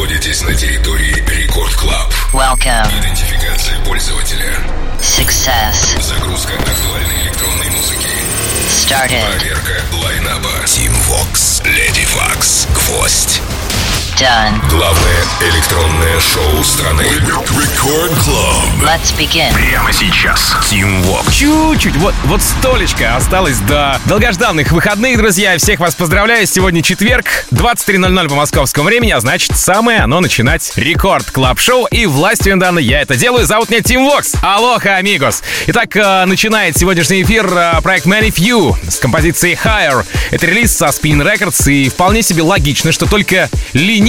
находитесь на территории Record Club. Welcome. Идентификация пользователя. Success. Загрузка актуальной электронной музыки. Started. Проверка line-up а. Tim Vox, Lady Fox, Гвоздь. Done. Главное электронное шоу страны. Record Club. Let's begin. Прямо сейчас. Tim Vox. Чуть-чуть, вот, вот столечко осталось до долгожданных выходных, друзья. Всех вас поздравляю. Сегодня четверг, 23.00 по московскому времени, а значит, самое оно начинать Record Club Show И властью данной я это делаю. Зовут меня Tim Vox. Aloha, amigos. Итак, э, начинает сегодняшний эфир э, проект Many Few с композицией Higher. Это релиз со Spin Records, и вполне себе логично, что только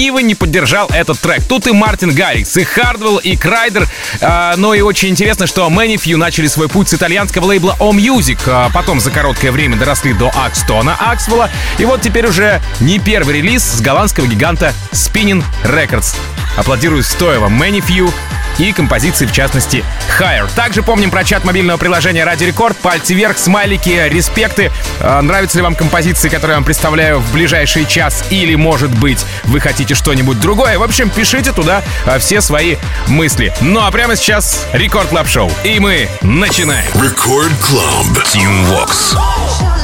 ленивый не поддержал этот трек. Тут и Мартин Гаррикс, и Хардвелл, и Крайдер. Э, но и очень интересно, что Many Few начали свой путь с итальянского лейбла O Music. а потом за короткое время доросли до Акстона Аксвелла. И вот теперь уже не первый релиз с голландского гиганта Spinning Records. Аплодирую вам Many Few и композиции, в частности, Higher. Также помним про чат мобильного приложения Радио Рекорд. Пальцы вверх, смайлики, респекты. Э, нравятся ли вам композиции, которые я вам представляю в ближайший час? Или, может быть, вы хотите что-нибудь другое? В общем, пишите туда э, все свои мысли. Ну а прямо сейчас Record Club Show. И мы начинаем. Record Club. Tim Vox.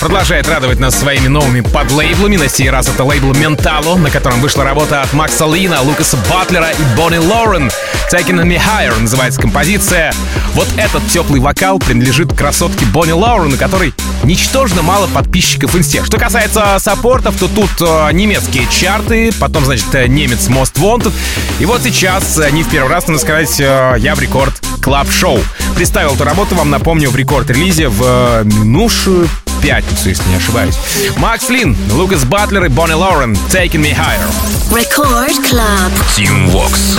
Продолжает радовать нас своими новыми подлейблами. На сей раз это лейбл Mentalo, на котором вышла работа от Макса Лина, Лукаса Батлера и Бонни Лорен. Taking Me Higher называется композиция. Вот этот теплый вокал принадлежит красотке Бонни Лорен, у которой ничтожно мало подписчиков в инсте. Что касается саппортов, то тут э, немецкие чарты, потом, значит, э, немец Most Wanted. И вот сейчас, не в первый раз, надо сказать, э, я в Record Club Show. Представил эту работу, вам напомню, в рекорд-релизе в э, пятницу, если не ошибаюсь. Макс Лин, Лукас Батлер и Бонни Лорен «Taking Me Higher». Record Club. Team Vox.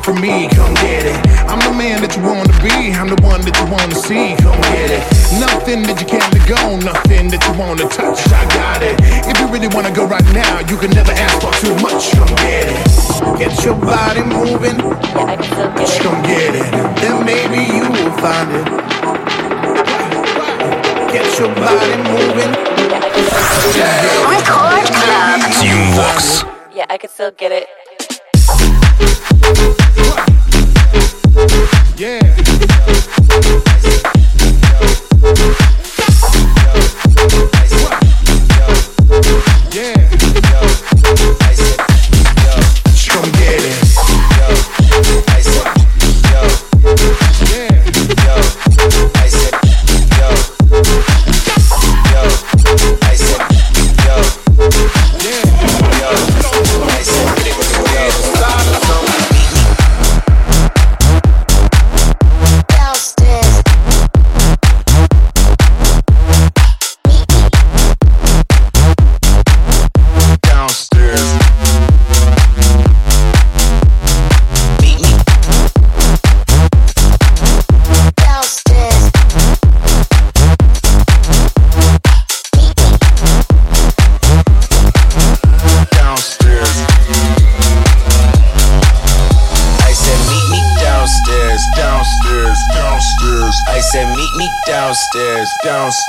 Want from me. Come get it. I'm the man that you want to be. I'm the one that you want to see. Come get it. Nothing that you can't let go, nothing that you want to touch. I got it. If you really want to go right now, you can never ask for too much. Come get it. Get your body moving. Just come get it. Then maybe you will find it. Get your body moving. Record Club. Team Vox. Yeah, I could still get it.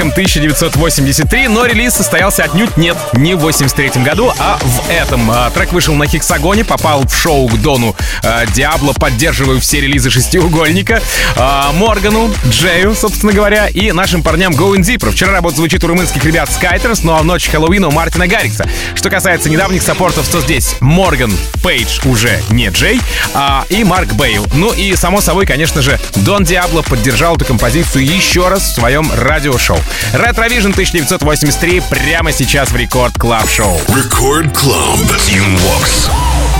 Треком 1983, но релиз состоялся отнюдь нет не в 83 году, а в этом. А, Трек вышел на Хексагоне, попал в шоу к Дону а, Диабло, поддерживаю все релизы шестиугольника, а, Моргану, Джею, собственно говоря, и нашим парням Going Deeper. Вчера работа звучит у румынских ребят Skyters, ну а в ночь Хэллоуина у Мартина Гаррикса. Что касается недавних саппортов, то здесь Морган Пейдж уже не Джей, а и Марк Бейл. Ну и, само собой, конечно же, Дон Диабло поддержал эту композицию еще раз в своем радиошоу. Retrovision 1983 прямо сейчас в Рекорд Клаб Шоу. Record Club. Team Vox.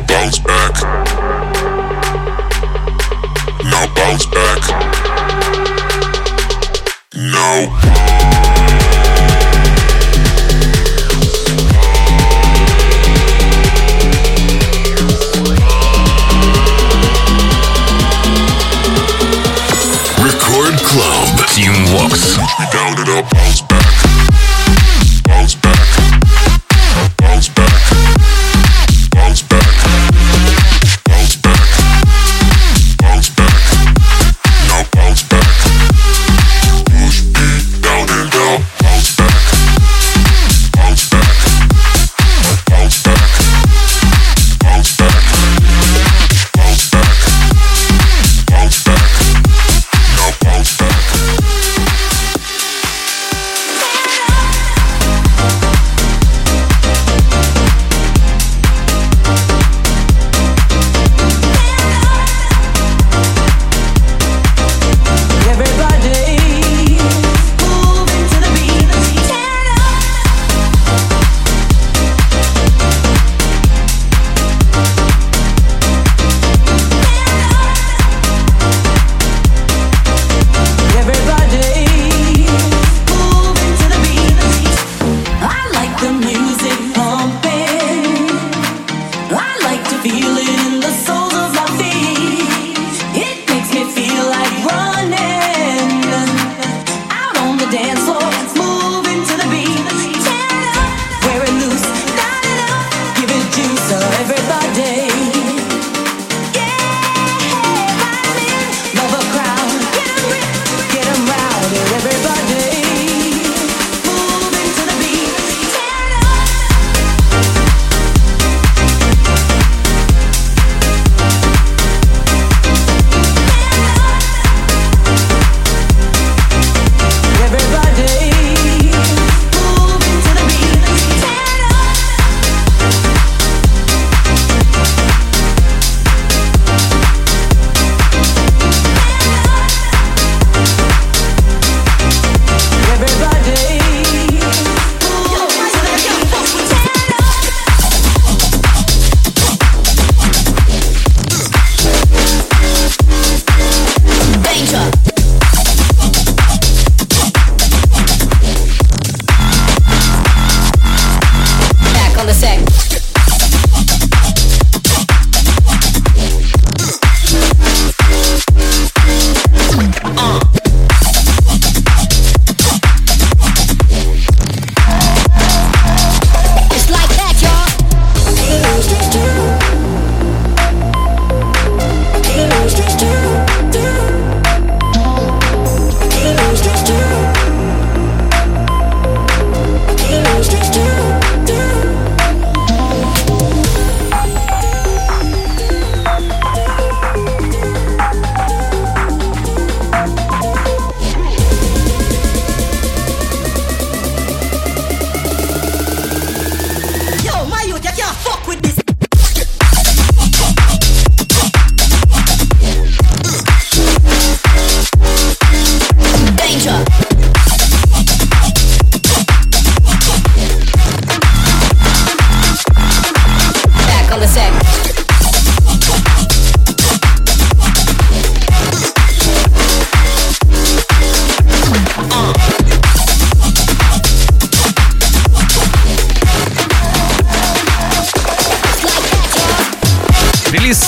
Bounce back.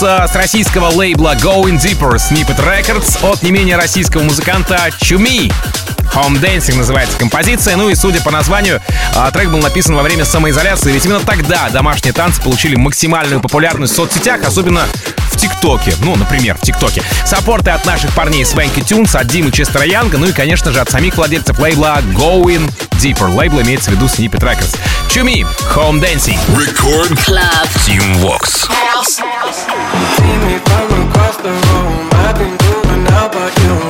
С российского лейбла Going Deeper Snippet Records от не менее российского музыканта Чуми. Home Dancing называется композиция, ну и судя по названию, а, трек был написан во время самоизоляции, ведь именно тогда домашние танцы получили максимальную популярность в соцсетях, особенно в ТикТоке. Ну, например, в ТикТоке. Саппорты от наших парней Свенки Тюнс, от Димы Честера Янга, ну и, конечно же, от самих владельцев лейбла Going Deeper. Лейбл имеется в виду Snippet Records. Чуми, Home Dancing. Record Club. Team Vox. See me from across the room. I've been doing all but you.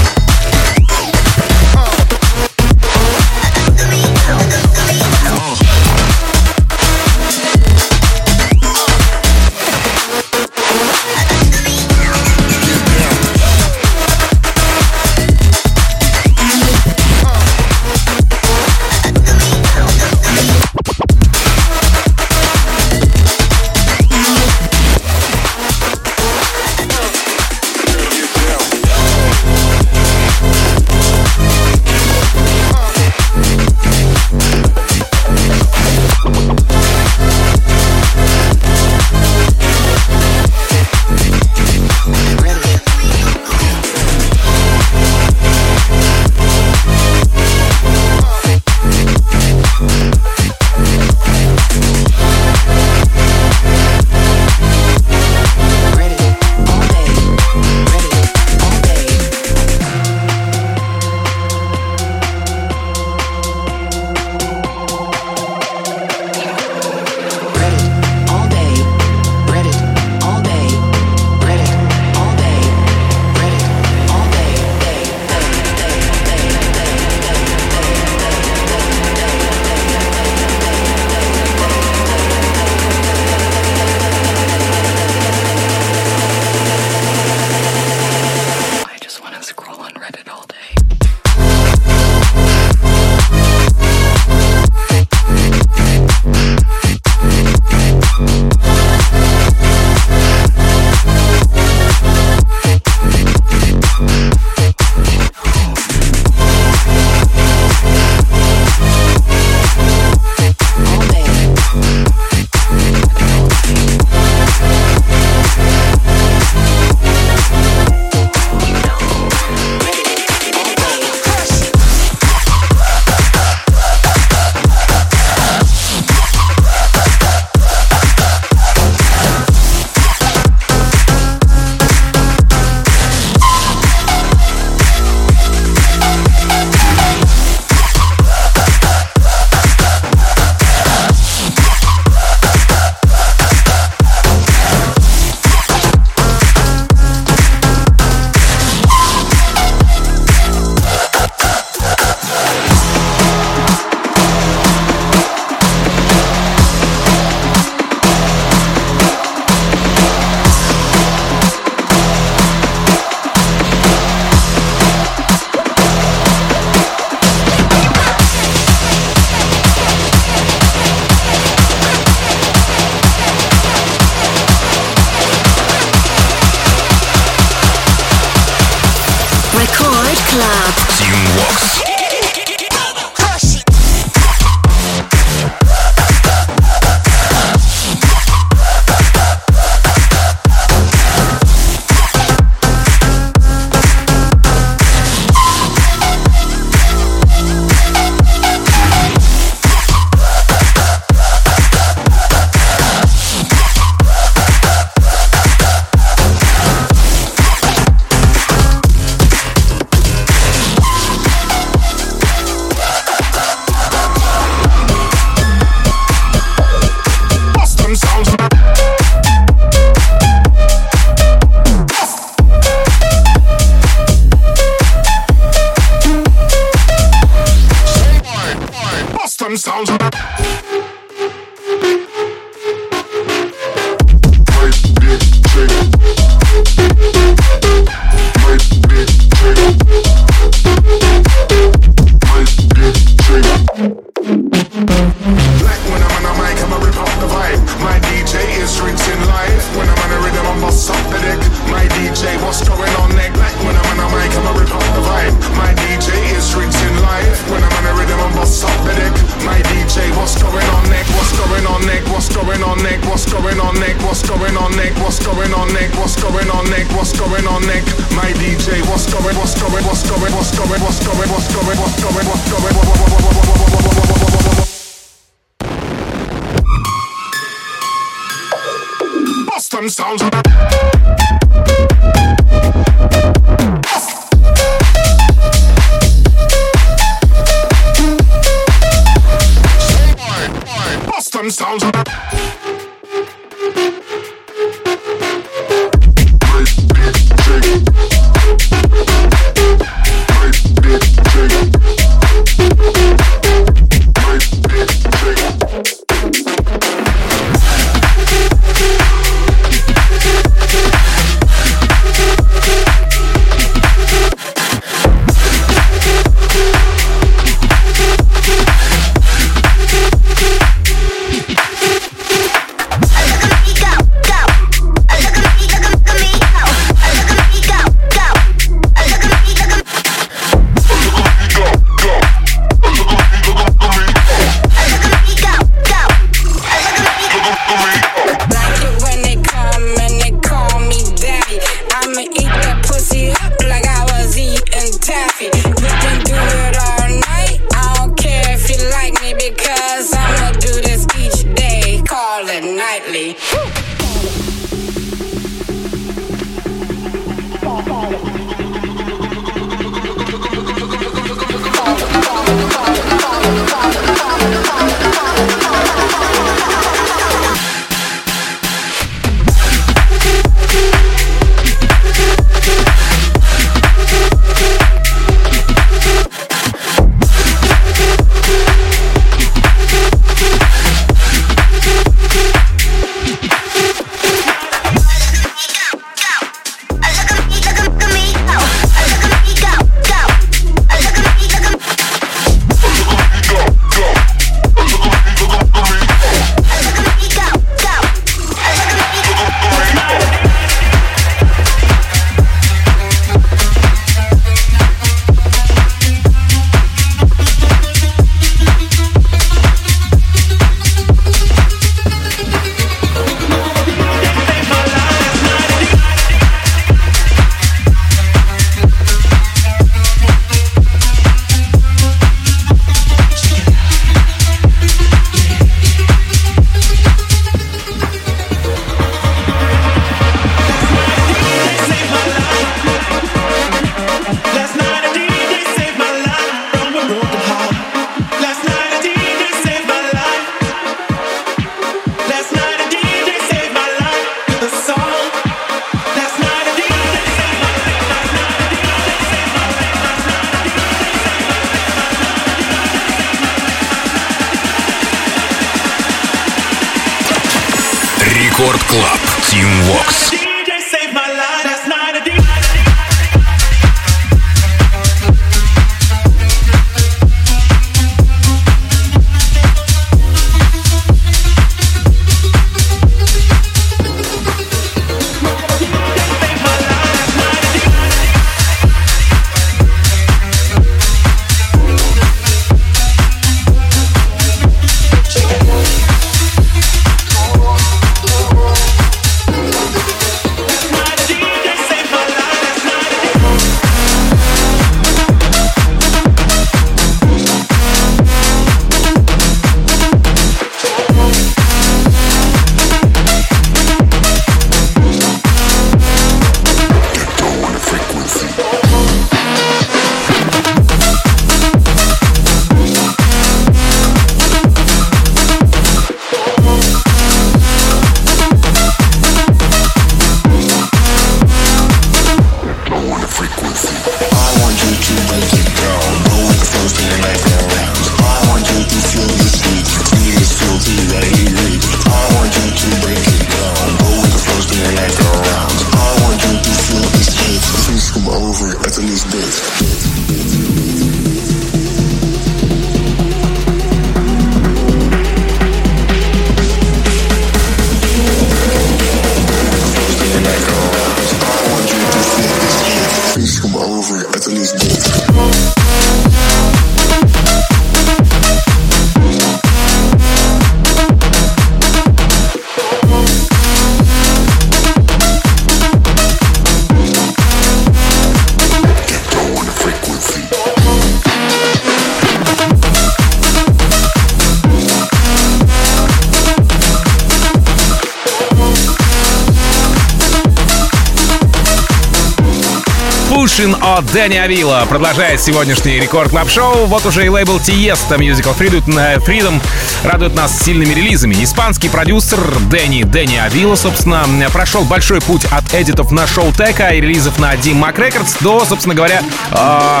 От Дэнни Авила продолжает сегодняшний рекорд клаб шоу Вот уже и лейбл Tiesto Musical э, Freedom радует нас сильными релизами. Испанский продюсер Дэнни Дэнни Авила, собственно, прошел большой путь от эдитов на шоу Тека и релизов на Dim Mac Records до, собственно говоря, э,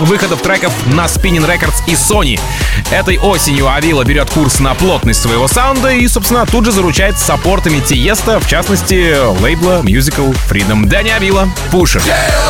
выходов треков на Spinning Records и Sony. Этой осенью Авила берет курс на плотность своего саунда и, собственно, тут же заручает саппортами Тиеста, в частности, лейбла Musical Freedom. Дэнни Авила, Пушер. Club.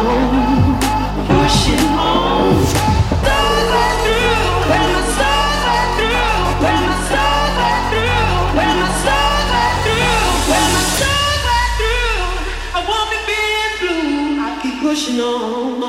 know.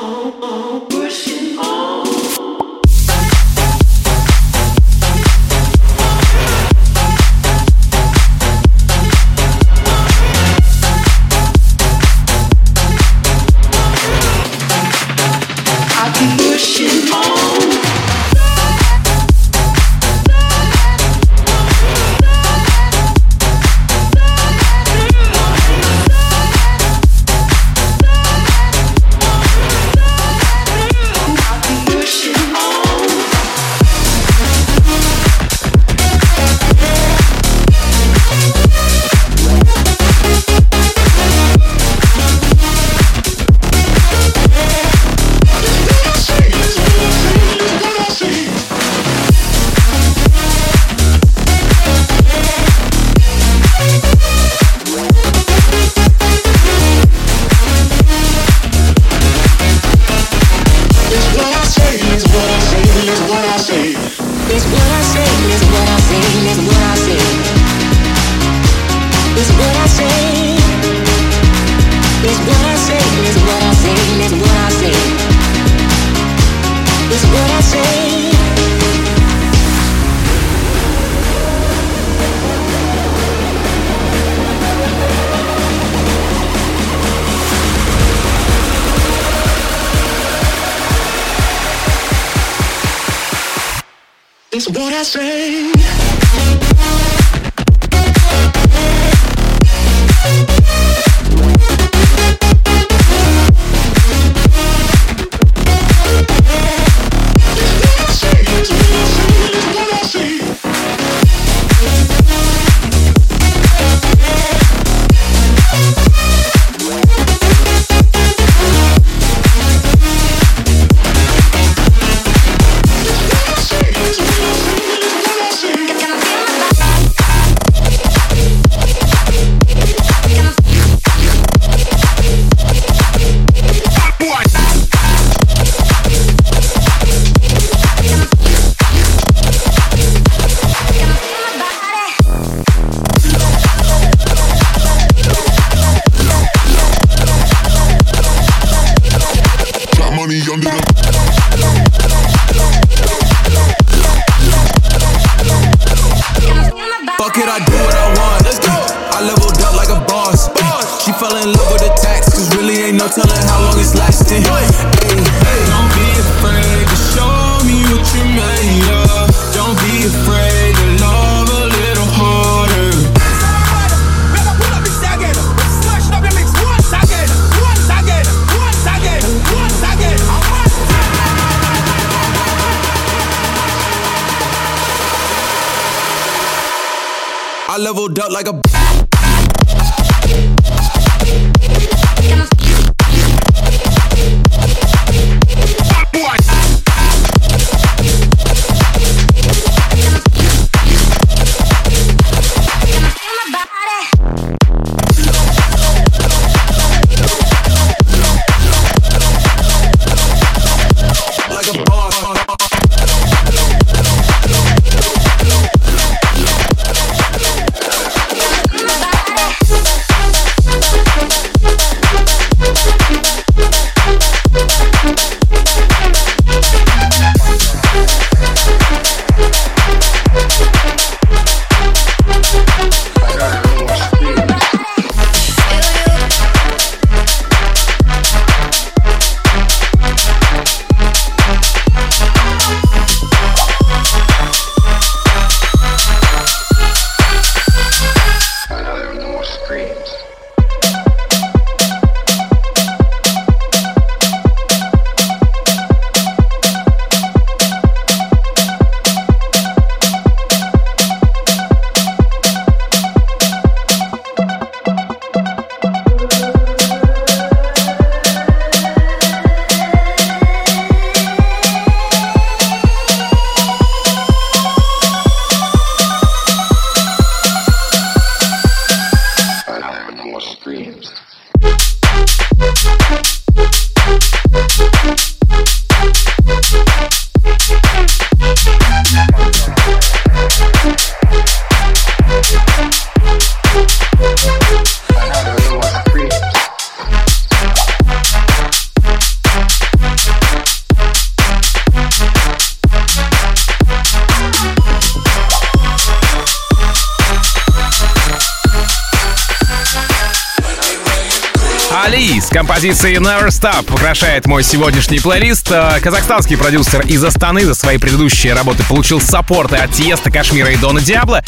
Композицией Never Stop украшает мой сегодняшний плейлист. Э, Казахстанский продюсер из Астаны за свои предыдущие работы получил саппорты от Тиеста, Кашмира и Дона Диабло.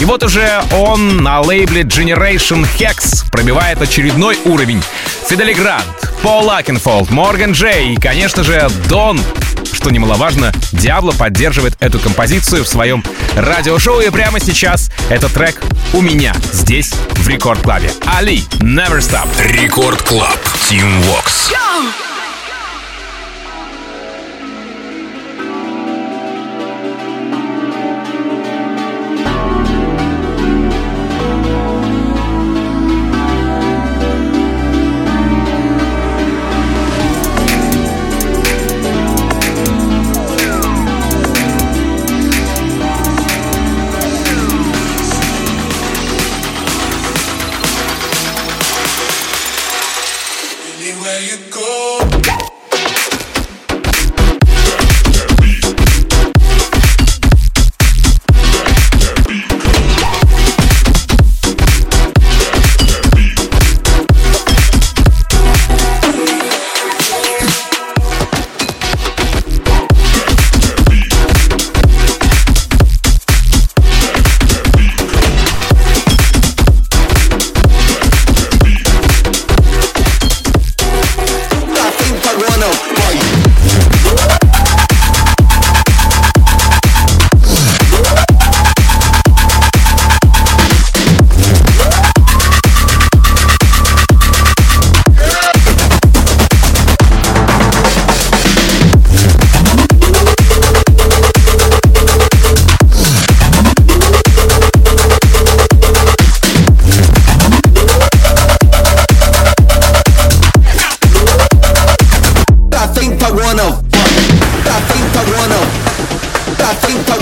И вот уже он на лейбле Generation Hex пробивает очередной уровень. Федде Ле Гранд, Пол Окенфолд, Морган Пейдж и, конечно же, Дон что немаловажно, Диабло поддерживает эту композицию в своем радиошоу. И прямо сейчас этот трек у меня здесь, в Рекорд Клабе. Али, Never Stop. Рекорд Клаб. Team Walks.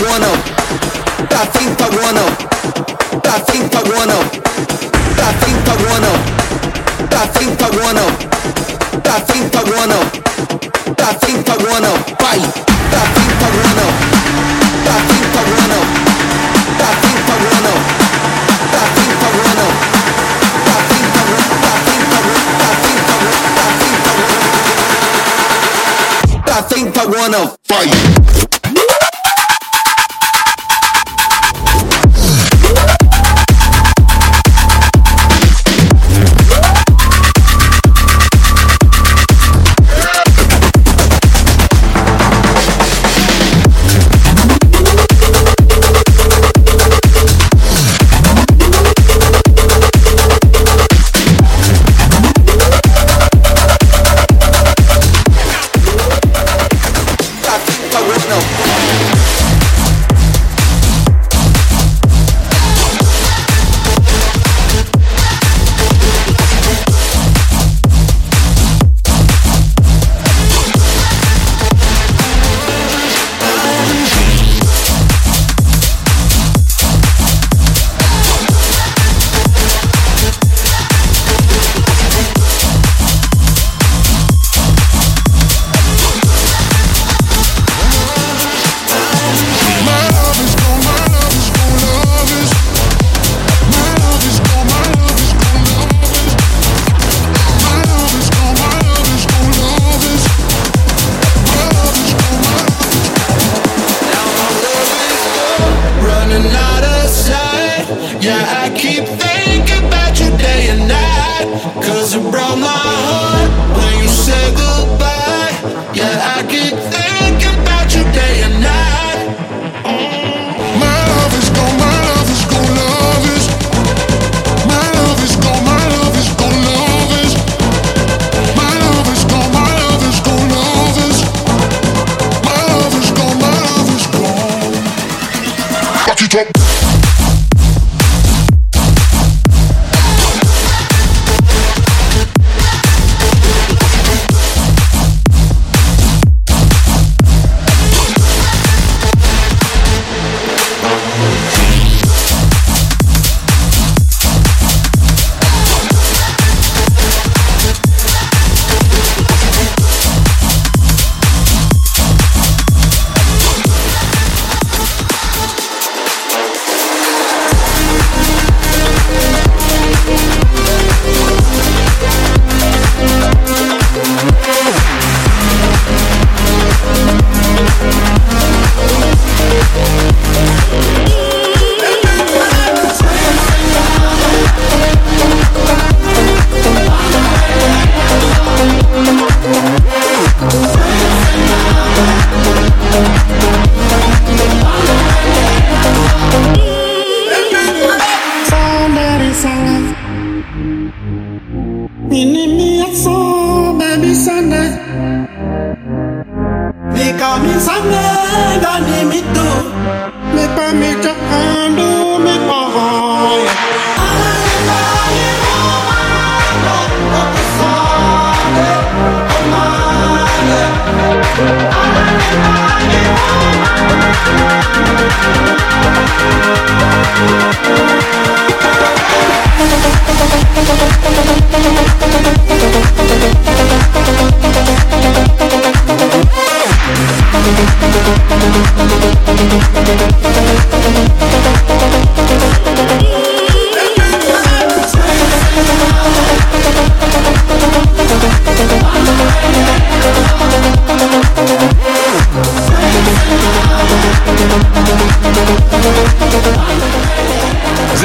pagona, pra frente pagona, pra frente pagona, pra frente pagona, pra frente pagona, pra frente pagona, pra frente pagona, pai, pra frente pagona, pra frente pagona, pra frente pagona, pra frente pagona, pra frente pagona, pra frente pagona, pra frente pagona, pra frente pagona, pra frente pagona, pai.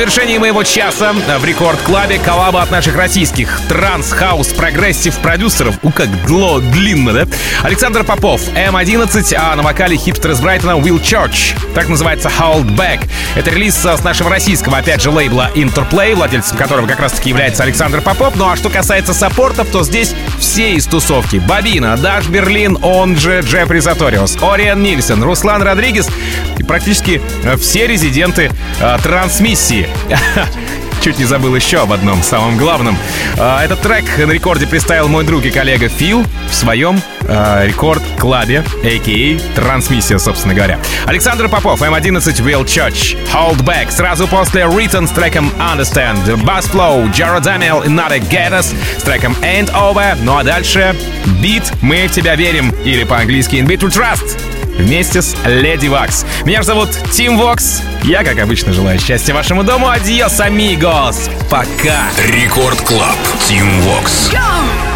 Завершении моего часа в Record Club е коллаба от наших российских транс-хаус прогрессив продюсеров. У, как длинно, да? Александр Попов, М11, а на вокале хипстер из Брайтона Will Church. Трек называется Hold Back. Это релиз с нашего российского, опять же, лейбла Interplay, владельцем которого как раз-таки является Александр Попов. Ну а что касается support ов, то здесь все из тусовки. Bobina, Dash Berlin, он же Jeffrey Sutorius, Orjan Nilsen, Руслан Родригес и практически э, все резиденты э, трансмиссии. Чуть не забыл еще об одном, самом главном. А, Этот трек на рекорде представил мой друг и коллега Фил в своем а, Record Club е, a.k.a. Трансмиссия, собственно говоря. Александр Попов, М11, Will Church, Hold Back. Сразу после Written с треком Understand, Bass Flow, Jared Daniel и Nada Geddes с треком Ain't Over. Ну а дальше бит «Мы в тебя верим» или по-английски In Beat We Trust вместе с Леди Вакс. Меня же зовут Тим Вокс. Я, как обычно, желаю счастья вашему дому. Adiós, amigos. Пока. Record Club. Тим Вокс. Tell